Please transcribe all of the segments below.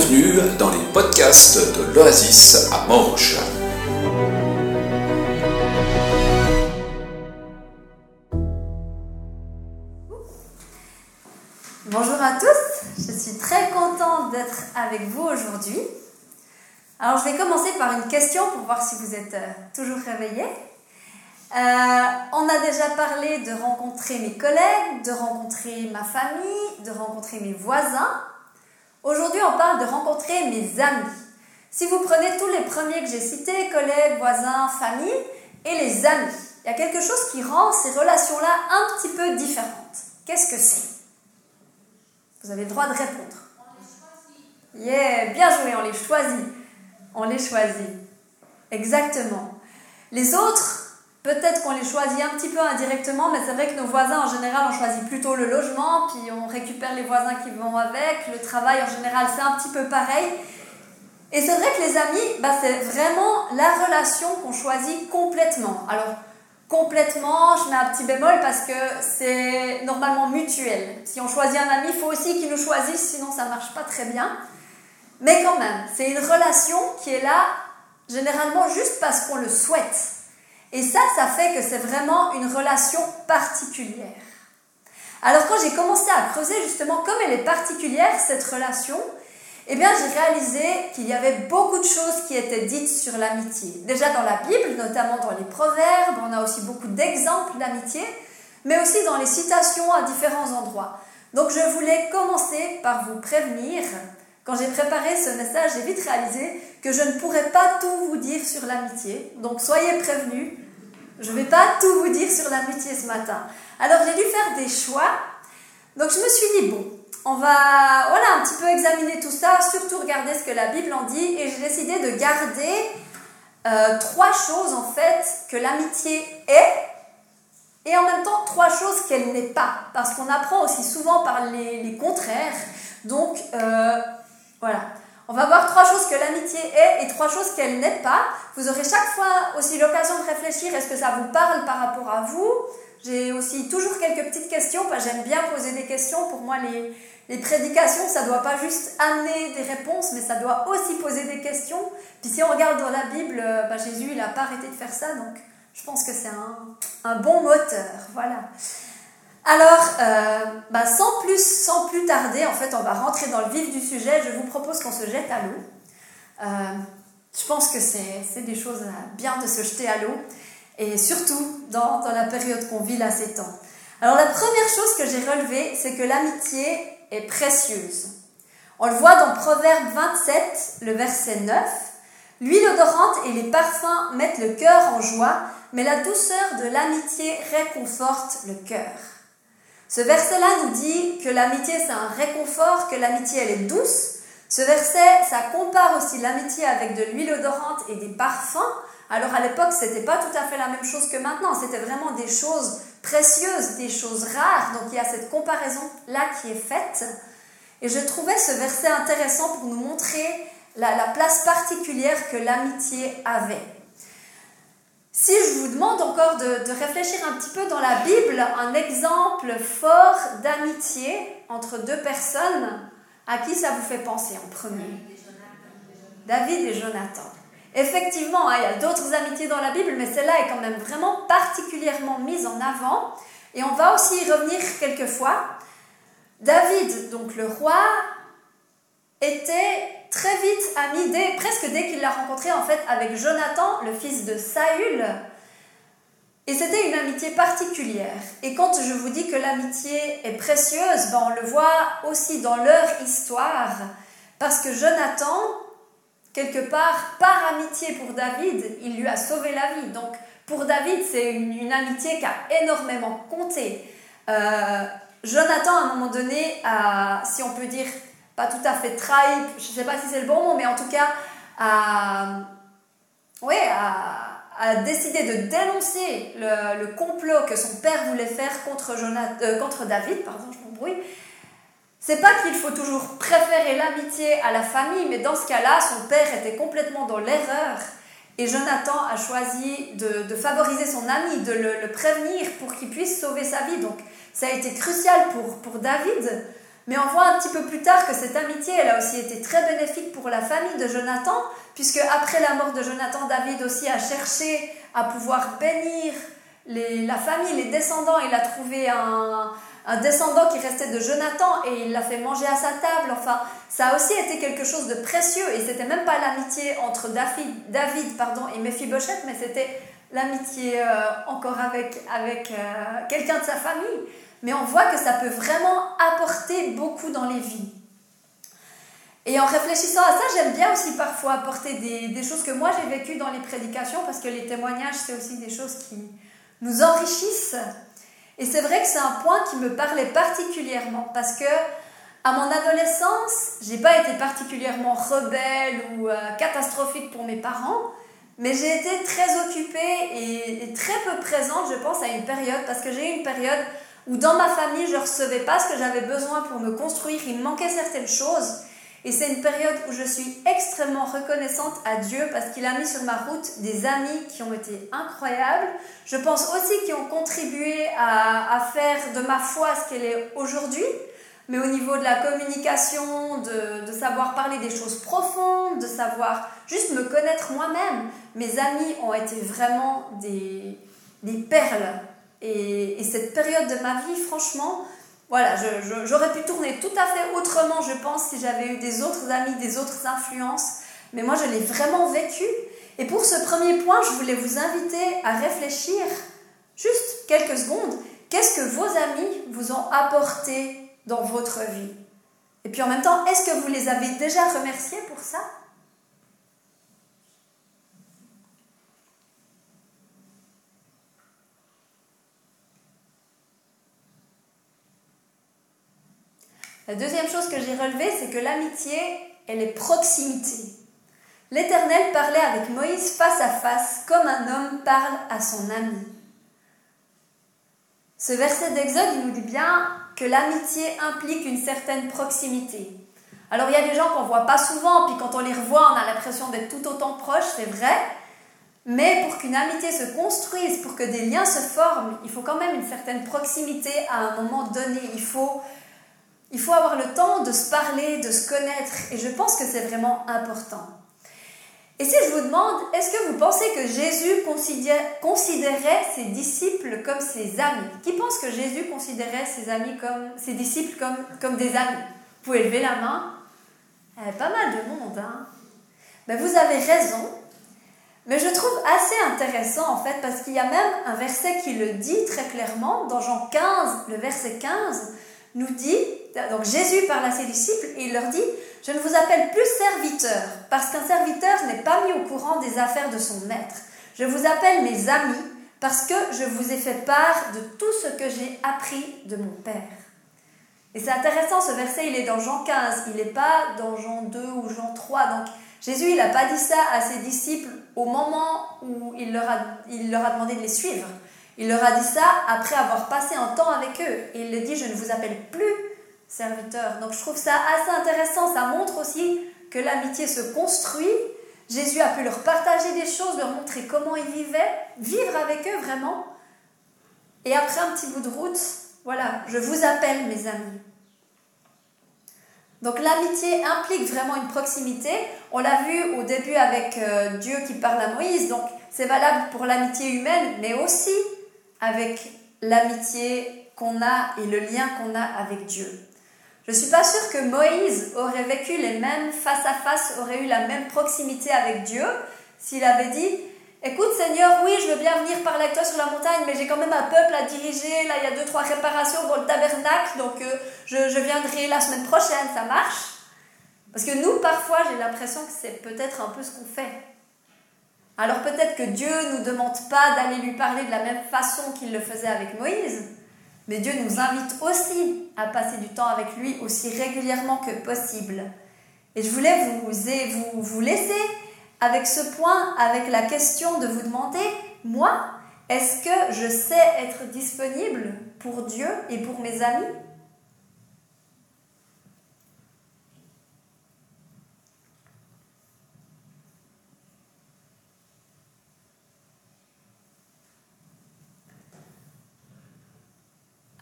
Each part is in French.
Bienvenue dans les podcasts de l'Oasis à Morges. Bonjour à tous, je suis très contente d'être avec vous aujourd'hui. Alors je vais commencer par une question pour voir si vous êtes euh, toujours réveillés. Euh, on a déjà parlé de rencontrer mes collègues, de rencontrer ma famille, de rencontrer mes voisins. Aujourd'hui, on parle de rencontrer mes amis. Si vous prenez tous les premiers que j'ai cités, collègues, voisins, famille, et les amis, il y a quelque chose qui rend ces relations-là un petit peu différentes. Qu'est-ce que c'est? Vous avez le droit de répondre. Yeah, bien joué, on les choisit. On les choisit. Exactement. Les autres, Peut-être qu'on les choisit un petit peu indirectement, mais c'est vrai que nos voisins, en général, on choisit plutôt le logement, puis on récupère les voisins qui vont avec. Le travail, en général, c'est un petit peu pareil. Et c'est vrai que les amis, bah, c'est vraiment la relation qu'on choisit complètement. Alors, complètement, je mets un petit bémol parce que c'est normalement mutuel. Si on choisit un ami, il faut aussi qu'il nous choisisse, sinon ça marche pas très bien. Mais quand même, c'est une relation qui est là généralement juste parce qu'on le souhaite. Et ça, ça fait que c'est vraiment une relation particulière. Alors quand j'ai commencé à creuser justement comme elle est particulière, cette relation, eh bien j'ai réalisé qu'il y avait beaucoup de choses qui étaient dites sur l'amitié. Déjà dans la Bible, notamment dans les proverbes, on a aussi beaucoup d'exemples d'amitié, mais aussi dans les citations à différents endroits. Donc je voulais commencer par vous prévenir. Quand j'ai préparé ce message, j'ai vite réalisé que je ne pourrais pas tout vous dire sur l'amitié. Donc soyez prévenus, je ne vais pas tout vous dire sur l'amitié ce matin. Alors j'ai dû faire des choix. Donc je me suis dit, bon, on va voilà, un petit peu examiner tout ça, surtout regarder ce que la Bible en dit. Et j'ai décidé de garder euh, trois choses en fait que l'amitié est et en même temps trois choses qu'elle n'est pas. Parce qu'on apprend aussi souvent par les, contraires. Donc euh, voilà. On va voir trois choses que l'amitié est et trois choses qu'elle n'est pas. Vous aurez chaque fois aussi l'occasion de réfléchir, est-ce que ça vous parle par rapport à vous? J'ai aussi toujours quelques petites questions, j'aime bien poser des questions. Pour moi, les, prédications, ça ne doit pas juste amener des réponses, mais ça doit aussi poser des questions. Puis si on regarde dans la Bible, euh, bah, Jésus, il n'a pas arrêté de faire ça, donc je pense que c'est un bon moteur. Voilà. Alors, euh, bah, sans, plus, sans plus tarder, en fait, on va rentrer dans le vif du sujet. Je vous propose qu'on se jette à l'eau. Euh, je pense que c'est des choses bien de se jeter à l'eau, et surtout dans, dans la période qu'on vit là ces temps. Alors, la première chose que j'ai relevée, c'est que l'amitié est précieuse. On le voit dans Proverbe 27, le verset 9. L'huile odorante et les parfums mettent le cœur en joie, mais la douceur de l'amitié réconforte le cœur. Ce verset-là nous dit que l'amitié, c'est un réconfort, que l'amitié, elle est douce. Ce verset, ça compare aussi l'amitié avec de l'huile odorante et des parfums. Alors à l'époque, c'était pas tout à fait la même chose que maintenant. C'était vraiment des choses précieuses, des choses rares. Donc il y a cette comparaison-là qui est faite. Et je trouvais ce verset intéressant pour nous montrer la, la place particulière que l'amitié avait. Si je vous demande encore de, réfléchir un petit peu dans la Bible, un exemple fort d'amitié entre deux personnes, à qui ça vous fait penser en premier? David et Jonathan. Effectivement, hein, il y a d'autres amitiés dans la Bible, mais celle-là est quand même vraiment particulièrement mise en avant. Et on va aussi y revenir quelques fois. David, donc le roi, était très vite ami, dès, presque dès qu'il l'a rencontré en fait avec Jonathan, le fils de Saül. Et c'était une amitié particulière. Et quand je vous dis que l'amitié est précieuse, ben on le voit aussi dans leur histoire. Parce que Jonathan, quelque part, par amitié pour David, il lui a sauvé la vie. Donc pour David, c'est une, amitié qui a énormément compté. Euh, Jonathan, à un moment donné, a, si on peut dire, pas tout à fait trahi, je ne sais pas si c'est le bon mot, mais en tout cas, a, ouais, a, décidé de dénoncer le, complot que son père voulait faire contre, Jonathan, euh, contre David, pardon, je m'embrouille. C'est pas qu'il faut toujours préférer l'amitié à la famille, mais dans ce cas-là, son père était complètement dans l'erreur. Et Jonathan a choisi de, favoriser son ami, de le, prévenir pour qu'il puisse sauver sa vie. Donc ça a été crucial pour, pour David Mais on voit un petit peu plus tard que cette amitié, elle a aussi été très bénéfique pour la famille de Jonathan, puisque après la mort de Jonathan, David aussi a cherché à pouvoir bénir la famille, les descendants. Il a trouvé un, descendant qui restait de Jonathan et il l'a fait manger à sa table. Enfin, ça a aussi été quelque chose de précieux et c'était même pas l'amitié entre David, David pardon, et Mephibosheth, mais c'était l'amitié euh, encore avec, avec euh, quelqu'un de sa famille. Mais on voit que ça peut vraiment apporter beaucoup dans les vies. Et en réfléchissant à ça, j'aime bien aussi parfois apporter des, choses que moi j'ai vécues dans les prédications, parce que les témoignages, c'est aussi des choses qui nous enrichissent. Et c'est vrai que c'est un point qui me parlait particulièrement, parce que à mon adolescence, j'ai pas été particulièrement rebelle ou euh, catastrophique pour mes parents, mais j'ai été très occupée et, très peu présente, je pense, à une période, parce que j'ai eu une période où dans ma famille, je ne recevais pas ce que j'avais besoin pour me construire, il manquait certaines choses. Et c'est une période où je suis extrêmement reconnaissante à Dieu parce qu'il a mis sur ma route des amis qui ont été incroyables. Je pense aussi qu'ils ont contribué à, faire de ma foi ce qu'elle est aujourd'hui mais au niveau de la communication, de, savoir parler des choses profondes, de savoir juste me connaître moi-même. Mes amis ont été vraiment des perles. Et, et, cette période de ma vie, franchement, voilà, j'aurais pu tourner tout à fait autrement, je pense, si j'avais eu des autres amis, des autres influences. Mais moi, je l'ai vraiment vécu. Et pour ce premier point, je voulais vous inviter à réfléchir juste quelques secondes. Qu'est-ce que vos amis vous ont apporté dans votre vie? Et puis en même temps, est-ce que vous les avez déjà remerciés pour ça? La deuxième chose que j'ai relevée, c'est que l'amitié, elle est proximité. L'Éternel parlait avec Moïse face à face, comme un homme parle à son ami. Ce verset d'Exode, il nous dit bien que l'amitié implique une certaine proximité. Alors il y a des gens qu'on voit pas souvent, puis quand on les revoit, on a l'impression d'être tout autant proches, c'est vrai. Mais pour qu'une amitié se construise, pour que des liens se forment, il faut quand même une certaine proximité à un moment donné. Il faut, il faut avoir le temps de se parler, de se connaître. Et je pense que c'est vraiment important. Et si je vous demande, est-ce que vous pensez que Jésus considérait ses disciples comme ses amis? Qui pense que Jésus considérait ses amis comme ses disciples comme, comme des amis? Vous pouvez lever la main. Eh, pas mal de monde, hein ben, Vous avez raison. Mais je trouve assez intéressant en fait parce qu'il y a même un verset qui le dit très clairement dans Jean 15, le verset 15 nous dit, donc Jésus parle à ses disciples et il leur dit, je ne vous appelle plus serviteur, parce qu'un serviteur n'est pas mis au courant des affaires de son maître. Je vous appelle mes amis, parce que je vous ai fait part de tout ce que j'ai appris de mon Père. Et c'est intéressant, ce verset, il est dans Jean 15, il n'est pas dans Jean 2 ou Jean 3. Donc Jésus, il n'a pas dit ça à ses disciples au moment où il leur, a, il leur a demandé de les suivre. Il leur a dit ça après avoir passé un temps avec eux. Et il leur dit, je ne vous appelle plus serviteur. Donc je trouve ça assez intéressant. Ça montre aussi que l'amitié se construit. Jésus a pu leur partager des choses, leur montrer comment ils vivaient, vivre avec eux vraiment. Et après un petit bout de route, voilà, je vous appelle mes amis. Donc l'amitié implique vraiment une proximité. On l'a vu au début avec euh, Dieu qui parle à Moïse, donc c'est valable pour l'amitié humaine, mais aussi avec l'amitié qu'on a et le lien qu'on a avec Dieu. Je ne suis pas sûre que Moïse aurait vécu les mêmes face à face, aurait eu la même proximité avec Dieu s'il avait dit Écoute Seigneur, oui, je veux bien venir parler avec toi sur la montagne, mais j'ai quand même un peuple à diriger. Là, il y a deux, trois réparations pour le tabernacle, donc euh, je, je viendrai la semaine prochaine, ça marche? Parce que nous, parfois, j'ai l'impression que c'est peut-être un peu ce qu'on fait. Alors peut-être que Dieu ne nous demande pas d'aller lui parler de la même façon qu'il le faisait avec Moïse, mais Dieu nous invite aussi à passer du temps avec lui aussi régulièrement que possible. Et je voulais vous, vous, vous laisser avec ce point, avec la question de vous demander, moi, est-ce que je sais être disponible pour Dieu et pour mes amis?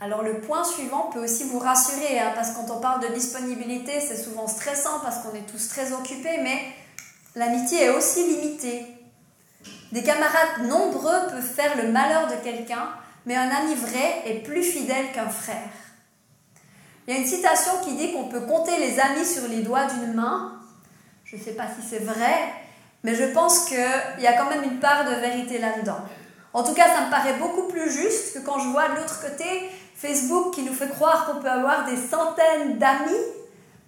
Alors le point suivant peut aussi vous rassurer, hein, parce que quand on parle de disponibilité, c'est souvent stressant parce qu'on est tous très occupés, mais l'amitié est aussi limitée. Des camarades nombreux peuvent faire le malheur de quelqu'un, mais un ami vrai est plus fidèle qu'un frère. Il y a une citation qui dit qu'on peut compter les amis sur les doigts d'une main. Je ne sais pas si c'est vrai, mais je pense qu'il y a quand même une part de vérité là-dedans. En tout cas, ça me paraît beaucoup plus juste que quand je vois de l'autre côté Facebook qui nous fait croire qu'on peut avoir des centaines d'amis.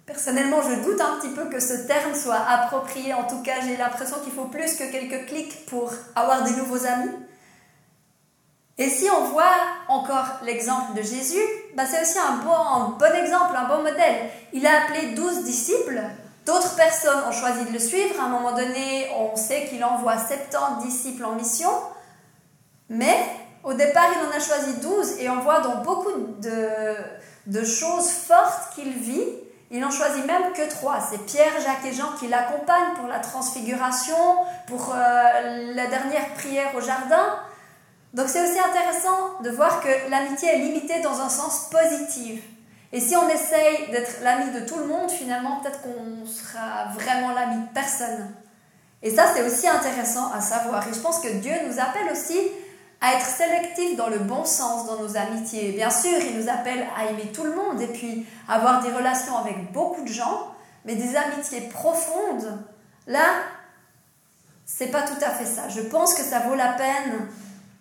Personnellement, je doute un petit peu que ce terme soit approprié. En tout cas, j'ai l'impression qu'il faut plus que quelques clics pour avoir des nouveaux amis. Et si on voit encore l'exemple de Jésus, bah c'est aussi un bon, exemple, un bon modèle. Il a appelé douze disciples. D'autres personnes ont choisi de le suivre. À un moment donné, on sait qu'il envoie 70 disciples en mission. Mais au départ, il en a choisi 12 et on voit dans beaucoup de, choses fortes qu'il vit, il n'en choisit même que trois. C'est Pierre, Jacques et Jean qui l'accompagnent pour la transfiguration, pour euh, la dernière prière au jardin. Donc c'est aussi intéressant de voir que l'amitié est limitée dans un sens positif. Et si on essaye d'être l'ami de tout le monde, finalement, peut-être qu'on sera vraiment l'ami de personne. Et ça, c'est aussi intéressant à savoir. Et je pense que Dieu nous appelle aussi à être sélectif dans le bon sens dans nos amitiés. Bien sûr, il nous appelle à aimer tout le monde et puis avoir des relations avec beaucoup de gens, mais des amitiés profondes, là, c'est pas tout à fait ça. Je pense que ça vaut la peine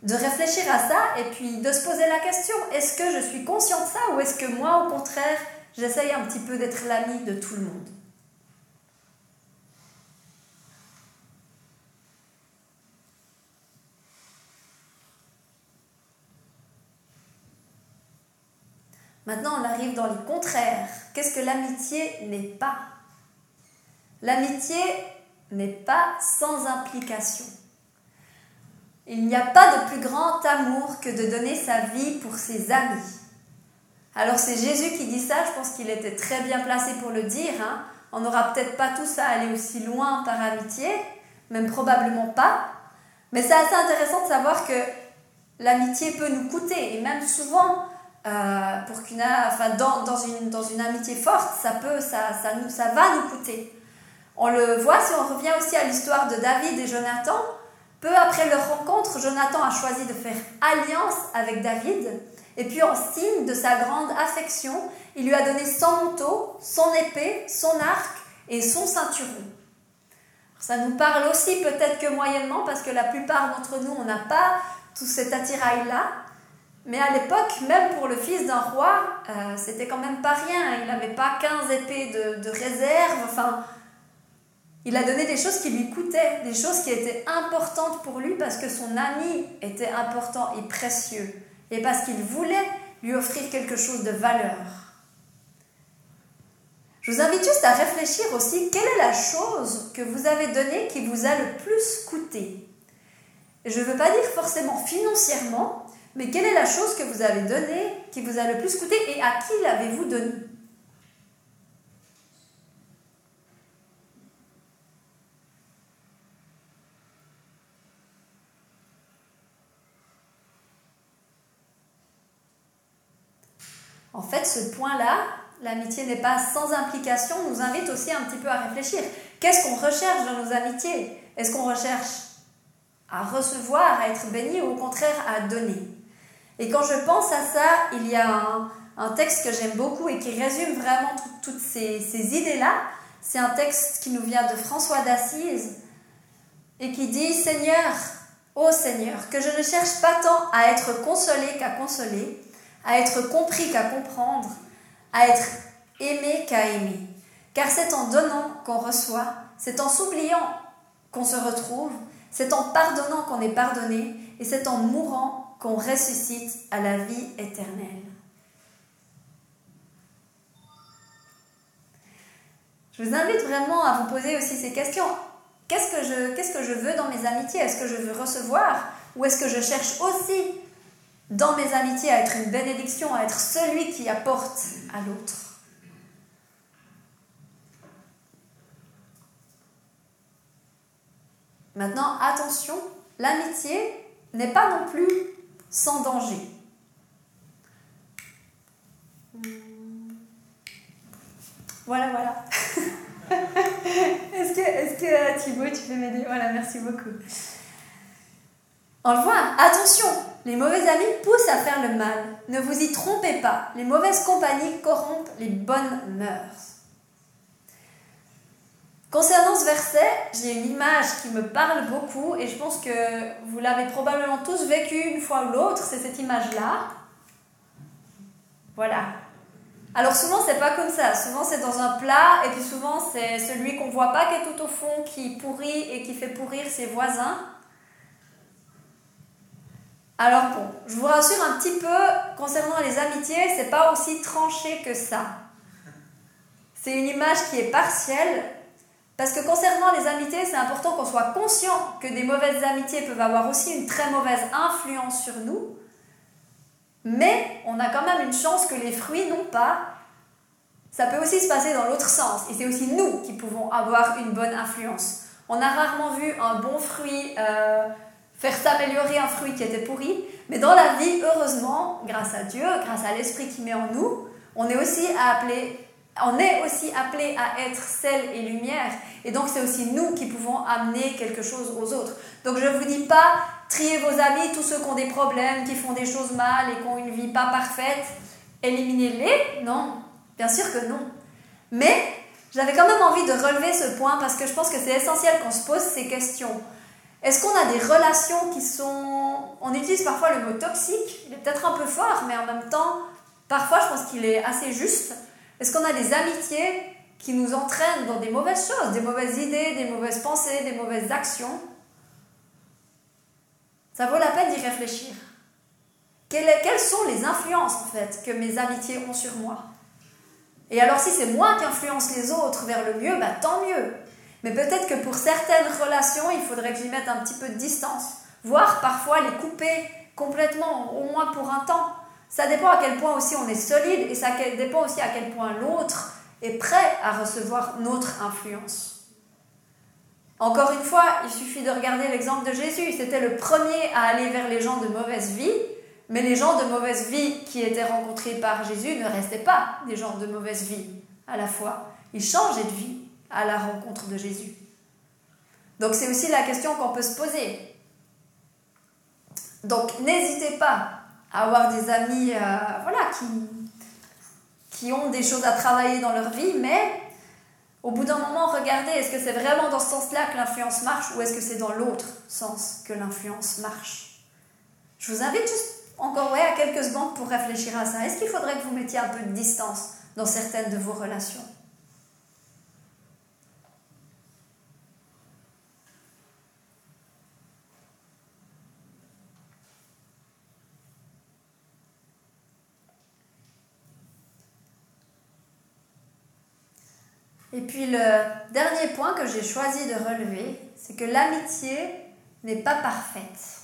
de réfléchir à ça et puis de se poser la question est-ce que je suis conscient de ça ou est-ce que moi, au contraire, j'essaye un petit peu d'être l'ami de tout le monde? Maintenant, on arrive dans le contraire. Qu'est-ce que l'amitié n'est pas? L'amitié n'est pas sans implication. Il n'y a pas de plus grand amour que de donner sa vie pour ses amis. Alors c'est Jésus qui dit ça, je pense qu'il était très bien placé pour le dire. Hein. On n'aura peut-être pas tous à aller aussi loin par amitié, même probablement pas. Mais c'est assez intéressant de savoir que l'amitié peut nous coûter, et même souvent, euh, pour qu'une, enfin, dans, dans, une, dans une amitié forte, ça, peut, ça, ça, ça va nous coûter. On le voit si on revient aussi à l'histoire de David et Jonathan. Peu après leur rencontre, Jonathan a choisi de faire alliance avec David. Et puis en signe de sa grande affection, il lui a donné son manteau, son épée, son arc et son ceinturon. Ça nous parle aussi peut-être que moyennement parce que la plupart d'entre nous, on n'a pas tout cet attirail-là. Mais à l'époque, même pour le fils d'un roi, euh, c'était quand même pas rien. Il n'avait pas 15 épées de, de, réserve. Enfin, il a donné des choses qui lui coûtaient, des choses qui étaient importantes pour lui parce que son ami était important et précieux. Et parce qu'il voulait lui offrir quelque chose de valeur. Je vous invite juste à réfléchir aussi, quelle est la chose que vous avez donnée qui vous a le plus coûté? Je ne veux pas dire forcément financièrement, mais quelle est la chose que vous avez donnée qui vous a le plus coûté et à qui l'avez-vous donnée? En fait, ce point-là, l'amitié n'est pas sans implication, nous invite aussi un petit peu à réfléchir. Qu'est-ce qu'on recherche dans nos amitiés? Est-ce qu'on recherche à recevoir, à être béni ou au contraire à donner? Et quand je pense à ça, il y a un, texte que j'aime beaucoup et qui résume vraiment toutes ces, idées-là. C'est un texte qui nous vient de François d'Assise et qui dit Seigneur, ô Seigneur, que je ne cherche pas tant à être consolé qu'à consoler, à être compris qu'à comprendre, à être aimé qu'à aimer. Car c'est en donnant qu'on reçoit, c'est en s'oubliant qu'on se retrouve, c'est en pardonnant qu'on est pardonné, et c'est en mourant qu'on ressuscite à la vie éternelle. Je vous invite vraiment à vous poser aussi ces questions. Qu'est-ce que je, qu'est-ce que je veux dans mes amitiés? Est-ce que je veux recevoir? Ou est-ce que je cherche aussi dans mes amitiés à être une bénédiction, à être celui qui apporte à l'autre? Maintenant, attention, l'amitié n'est pas non plus sans danger. Voilà, voilà. est-ce que, est que Thibaut, tu peux m'aider Voilà, merci beaucoup. Voit, attention, les mauvais amis poussent à faire le mal. Ne vous y trompez pas, les mauvaises compagnies corrompent les bonnes mœurs. Concernant ce verset, j'ai une image qui me parle beaucoup et je pense que vous l'avez probablement tous vécu une fois ou l'autre, c'est cette image-là. Voilà. Alors souvent c'est pas comme ça, souvent c'est dans un plat et puis souvent c'est celui qu'on voit pas qui est tout au fond qui pourrit et qui fait pourrir ses voisins. Alors bon, je vous rassure un petit peu concernant les amitiés, c'est pas aussi tranché que ça. C'est une image qui est partielle parce que concernant les amitiés, c'est important qu'on soit conscient que des mauvaises amitiés peuvent avoir aussi une très mauvaise influence sur nous. Mais on a quand même une chance que les fruits n'ont pas. Ça peut aussi se passer dans l'autre sens. Et c'est aussi nous qui pouvons avoir une bonne influence. On a rarement vu un bon fruit euh, faire s'améliorer un fruit qui était pourri. Mais dans la vie, heureusement, grâce à Dieu, grâce à l'Esprit qui met en nous, on est aussi appelé on est aussi appelé à être sel et lumière. Et donc, c'est aussi nous qui pouvons amener quelque chose aux autres. Donc, je ne vous dis pas, triez vos amis, tous ceux qui ont des problèmes, qui font des choses mal et qui ont une vie pas parfaite, éliminez-les. Non, bien sûr que non. Mais j'avais quand même envie de relever ce point parce que je pense que c'est essentiel qu'on se pose ces questions. Est-ce qu'on a des relations qui sont... On utilise parfois le mot toxique, il est peut-être un peu fort, mais en même temps, parfois je pense qu'il est assez juste. Est-ce qu'on a des amitiés qui nous entraînent dans des mauvaises choses, des mauvaises idées, des mauvaises pensées, des mauvaises actions? Ça vaut la peine d'y réfléchir. Quelles, sont les influences en fait que mes amitiés ont sur moi? Et alors si c'est moi qui influence les autres vers le mieux, bah, tant mieux. Mais peut-être que pour certaines relations, il faudrait que j'y mette un petit peu de distance, voire parfois les couper complètement, au moins pour un temps. Ça dépend à quel point aussi on est solide et ça dépend aussi à quel point l'autre est prêt à recevoir notre influence. Encore une fois, il suffit de regarder l'exemple de Jésus. C'était le premier à aller vers les gens de mauvaise vie, mais les gens de mauvaise vie qui étaient rencontrés par Jésus ne restaient pas des gens de mauvaise vie à la fois. Ils changeaient de vie à la rencontre de Jésus. Donc c'est aussi la question qu'on peut se poser. Donc n'hésitez pas avoir des amis euh, voilà, qui, qui ont des choses à travailler dans leur vie, mais au bout d'un moment, regardez, est-ce que c'est vraiment dans ce sens-là que l'influence marche ou est-ce que c'est dans l'autre sens que l'influence marche? Je vous invite juste encore ouais, à quelques secondes pour réfléchir à ça. Est-ce qu'il faudrait que vous mettiez un peu de distance dans certaines de vos relations? Puis le dernier point que j'ai choisi de relever, c'est que l'amitié n'est pas parfaite.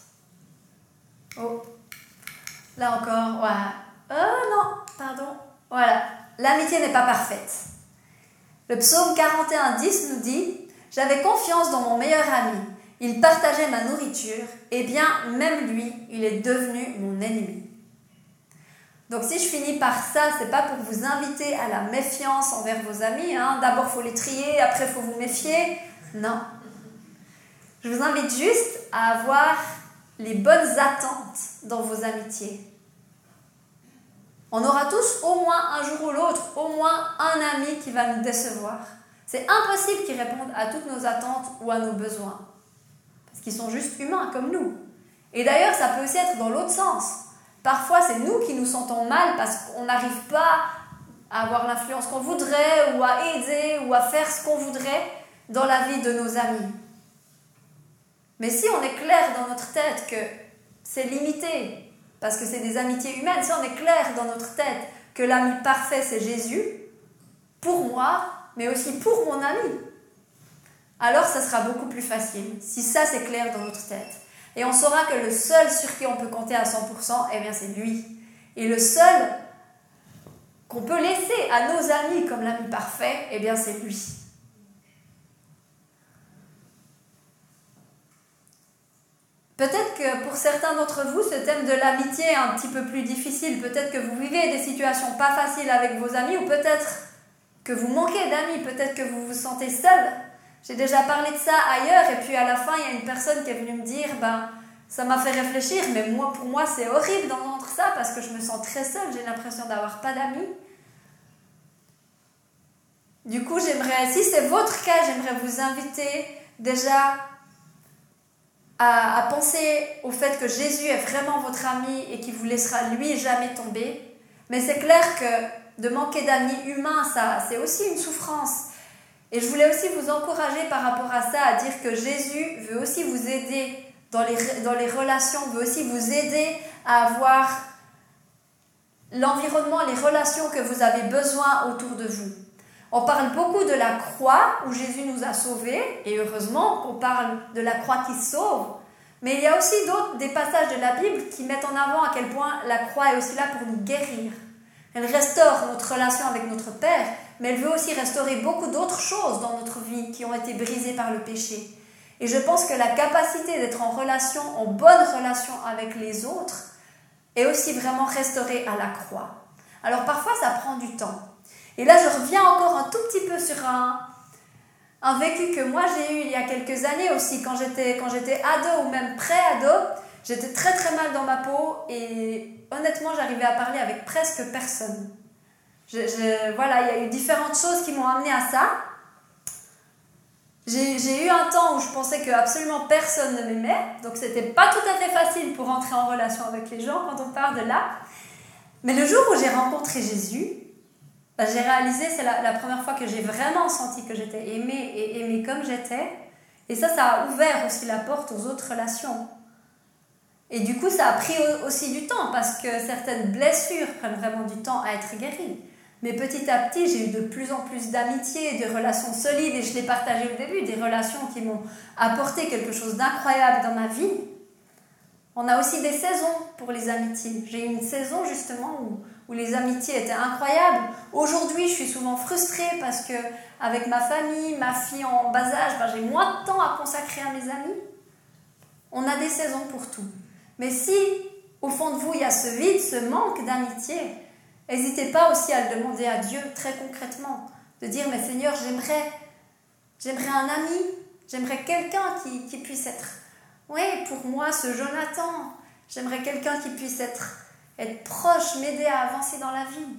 Oh, là encore, voilà. Oh non, pardon. Voilà, l'amitié n'est pas parfaite. Le psaume 41, 10 nous dit J'avais confiance dans mon meilleur ami. Il partageait ma nourriture. et bien, même lui, il est devenu mon ennemi. Donc si je finis par ça, c'est pas pour vous inviter à la méfiance envers vos amis. Hein. D'abord, faut les trier, après, faut vous méfier. Non. Je vous invite juste à avoir les bonnes attentes dans vos amitiés. On aura tous au moins un jour ou l'autre, au moins un ami qui va nous décevoir. C'est impossible qu'ils répondent à toutes nos attentes ou à nos besoins. Parce qu'ils sont juste humains comme nous. Et d'ailleurs, ça peut aussi être dans l'autre sens. Parfois, c'est nous qui nous sentons mal parce qu'on n'arrive pas à avoir l'influence qu'on voudrait ou à aider ou à faire ce qu'on voudrait dans la vie de nos amis. Mais si on est clair dans notre tête que c'est limité, parce que c'est des amitiés humaines, si on est clair dans notre tête que l'ami parfait c'est Jésus, pour moi, mais aussi pour mon ami, alors ça sera beaucoup plus facile, si ça c'est clair dans notre tête. Et on saura que le seul sur qui on peut compter à 100%, eh bien c'est lui. Et le seul qu'on peut laisser à nos amis comme l'ami parfait, eh bien c'est lui. Peut-être que pour certains d'entre vous, ce thème de l'amitié est un petit peu plus difficile. Peut-être que vous vivez des situations pas faciles avec vos amis ou peut-être que vous manquez d'amis, peut-être que vous vous sentez seul. J'ai déjà parlé de ça ailleurs et puis à la fin, il y a une personne qui est venue me dire, ben, ça m'a fait réfléchir, mais moi, pour moi, c'est horrible d'entendre ça parce que je me sens très seule, j'ai l'impression d'avoir pas d'amis. Du coup, j'aimerais, si c'est votre cas, j'aimerais vous inviter déjà à, penser au fait que Jésus est vraiment votre ami et qu'il vous laissera lui jamais tomber. Mais c'est clair que de manquer d'amis humains, ça, c'est aussi une souffrance. Et je voulais aussi vous encourager par rapport à ça à dire que Jésus veut aussi vous aider dans les, dans les relations, veut aussi vous aider à avoir l'environnement, les relations que vous avez besoin autour de vous. On parle beaucoup de la croix où Jésus nous a sauvés, et heureusement qu'on parle de la croix qui sauve. Mais il y a aussi d'autres, des passages de la Bible qui mettent en avant à quel point la croix est aussi là pour nous guérir. Elle restaure notre relation avec notre Père, mais elle veut aussi restaurer beaucoup d'autres choses dans notre vie qui ont été brisées par le péché. Et je pense que la capacité d'être en relation, en bonne relation avec les autres, est aussi vraiment restaurée à la croix. Alors parfois ça prend du temps. Et là, je reviens encore un tout petit peu sur un, vécu que moi j'ai eu il y a quelques années aussi, quand j'étais, quand j'étais ado ou même pré-ado. J'étais très très mal dans ma peau et honnêtement, j'arrivais à parler avec presque personne. Je, voilà, il y a eu différentes choses qui m'ont amené à ça. J'ai, eu un temps où je pensais que absolument personne ne m'aimait, donc c'était pas tout à fait facile pour entrer en relation avec les gens quand on part de là. Mais le jour où j'ai rencontré Jésus, bah, j'ai réalisé, c'est la, première fois que j'ai vraiment senti que j'étais aimée et aimée comme j'étais. Et ça, ça a ouvert aussi la porte aux autres relations. Et du coup, ça a pris aussi du temps parce que certaines blessures prennent vraiment du temps à être guéries. Mais petit à petit, j'ai eu de plus en plus d'amitié, de relations solides, et je l'ai partagé au début, des relations qui m'ont apporté quelque chose d'incroyable dans ma vie. On a aussi des saisons pour les amitiés. J'ai eu une saison justement où où les amitiés étaient incroyables. Aujourd'hui, je suis souvent frustrée parce que avec ma famille, ma fille en bas âge, ben, j'ai moins de temps à consacrer à mes amis. On a des saisons pour tout. Mais si au fond de vous, il y a ce vide, ce manque d'amitié, n'hésitez pas aussi à le demander à Dieu très concrètement. De dire, mais Seigneur, j'aimerais, j'aimerais un ami, j'aimerais quelqu'un qui, qui puisse être, oui, pour moi, ce Jonathan, j'aimerais quelqu'un qui puisse être être proche, m'aider à avancer dans la vie,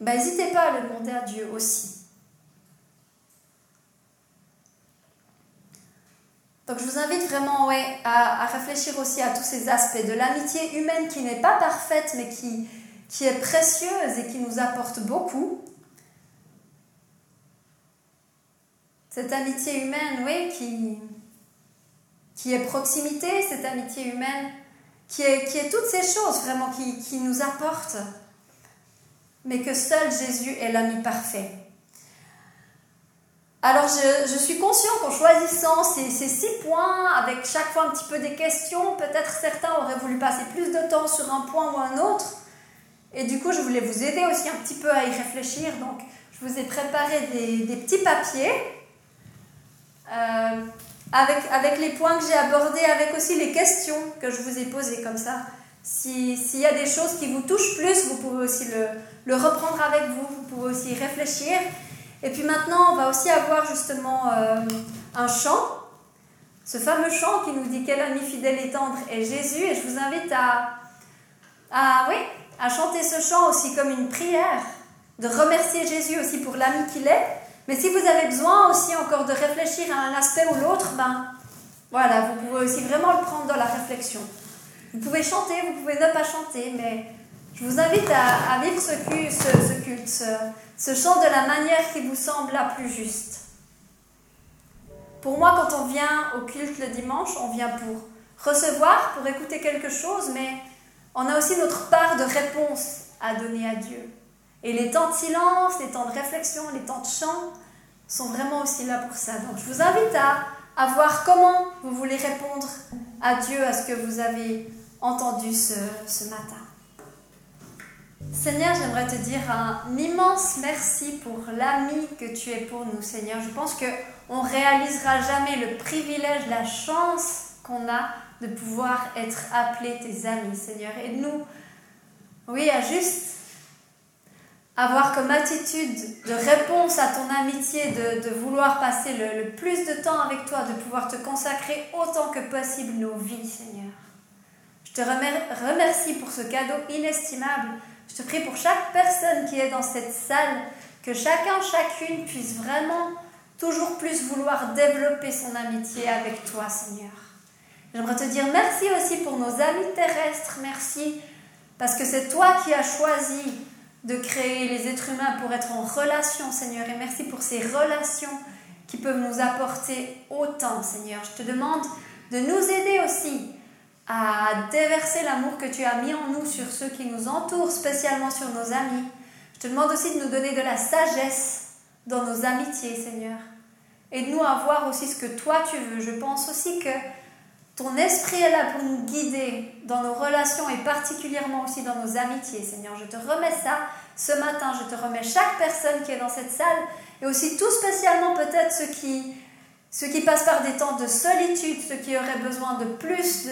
ben, n'hésitez pas à le demander à Dieu aussi. Donc je vous invite vraiment ouais, à, réfléchir aussi à tous ces aspects de l'amitié humaine qui n'est pas parfaite mais qui, qui est précieuse et qui nous apporte beaucoup. Cette amitié humaine, oui, qui, qui est proximité, cette amitié humaine qui est, qui est toutes ces choses vraiment qui, qui nous apportent, mais que seul Jésus est l'ami parfait. Alors je, je suis conscient qu'en choisissant ces, ces, six points, avec chaque fois un petit peu des questions, peut-être certains auraient voulu passer plus de temps sur un point ou un autre. Et du coup, je voulais vous aider aussi un petit peu à y réfléchir. Donc, je vous ai préparé des, petits papiers. Euh, avec, avec les points que j'ai abordés, avec aussi les questions que je vous ai posées comme ça. S'il y a des choses qui vous touchent plus, vous pouvez aussi le, reprendre avec vous, vous pouvez aussi réfléchir. Et puis maintenant, on va aussi avoir justement euh, un chant, ce fameux chant qui nous dit quel ami fidèle et tendre est Jésus. Et je vous invite à, à, oui, à chanter ce chant aussi comme une prière, de remercier Jésus aussi pour l'ami qu'il est mais si vous avez besoin aussi encore de réfléchir à un aspect ou l'autre, ben voilà, vous pouvez aussi vraiment le prendre dans la réflexion. Vous pouvez chanter, vous pouvez ne pas chanter, mais je vous invite à, vivre ce, culte, ce chant de la manière qui vous semble la plus juste. Pour moi, quand on vient au culte le dimanche, on vient pour recevoir, pour écouter quelque chose, mais on a aussi notre part de réponse à donner à Dieu. Et les temps de silence, les temps de réflexion, les temps de chant sont vraiment aussi là pour ça. Donc je vous invite à, à voir comment vous voulez répondre à Dieu, à ce que vous avez entendu ce, ce matin. Seigneur, j'aimerais te dire un immense merci pour l'ami que tu es pour nous, Seigneur. Je pense qu'on ne réalisera jamais le privilège, la chance qu'on a de pouvoir être appelés tes amis, Seigneur. Aide-nous, oui, à juste avoir comme attitude de réponse à ton amitié, de, vouloir passer le, le, plus de temps avec toi, de pouvoir te consacrer autant que possible nos vies, Seigneur. Je te remercie pour ce cadeau inestimable. Je te prie pour chaque personne qui est dans cette salle, que chacun, chacune puisse vraiment toujours plus vouloir développer son amitié avec toi, Seigneur. J'aimerais te dire merci aussi pour nos amis terrestres, merci parce que c'est toi qui as choisi de créer les êtres humains pour être en relation, Seigneur. Et merci pour ces relations qui peuvent nous apporter autant, Seigneur. Je te demande de nous aider aussi à déverser l'amour que tu as mis en nous sur ceux qui nous entourent, spécialement sur nos amis. Je te demande aussi de nous donner de la sagesse dans nos amitiés, Seigneur. Et de nous à voir aussi ce que toi tu veux. Je pense aussi que ton esprit est là pour nous guider dans nos relations et particulièrement aussi dans nos amitiés, Seigneur. Je te remets ça ce matin. Je te remets chaque personne qui est dans cette salle et aussi tout spécialement peut-être ceux qui, ceux qui passent par des temps de solitude, ceux qui auraient besoin de plus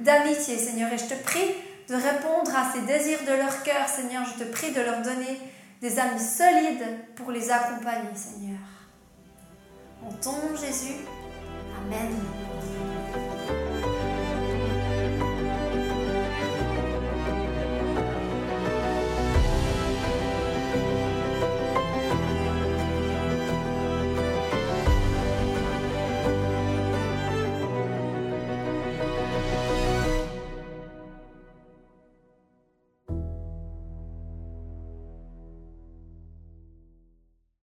d'amitié, Seigneur. Et je te prie de répondre à ces désirs de leur cœur, Seigneur. Je te prie de leur donner des amis solides pour les accompagner, Seigneur. En ton Jésus. Amen.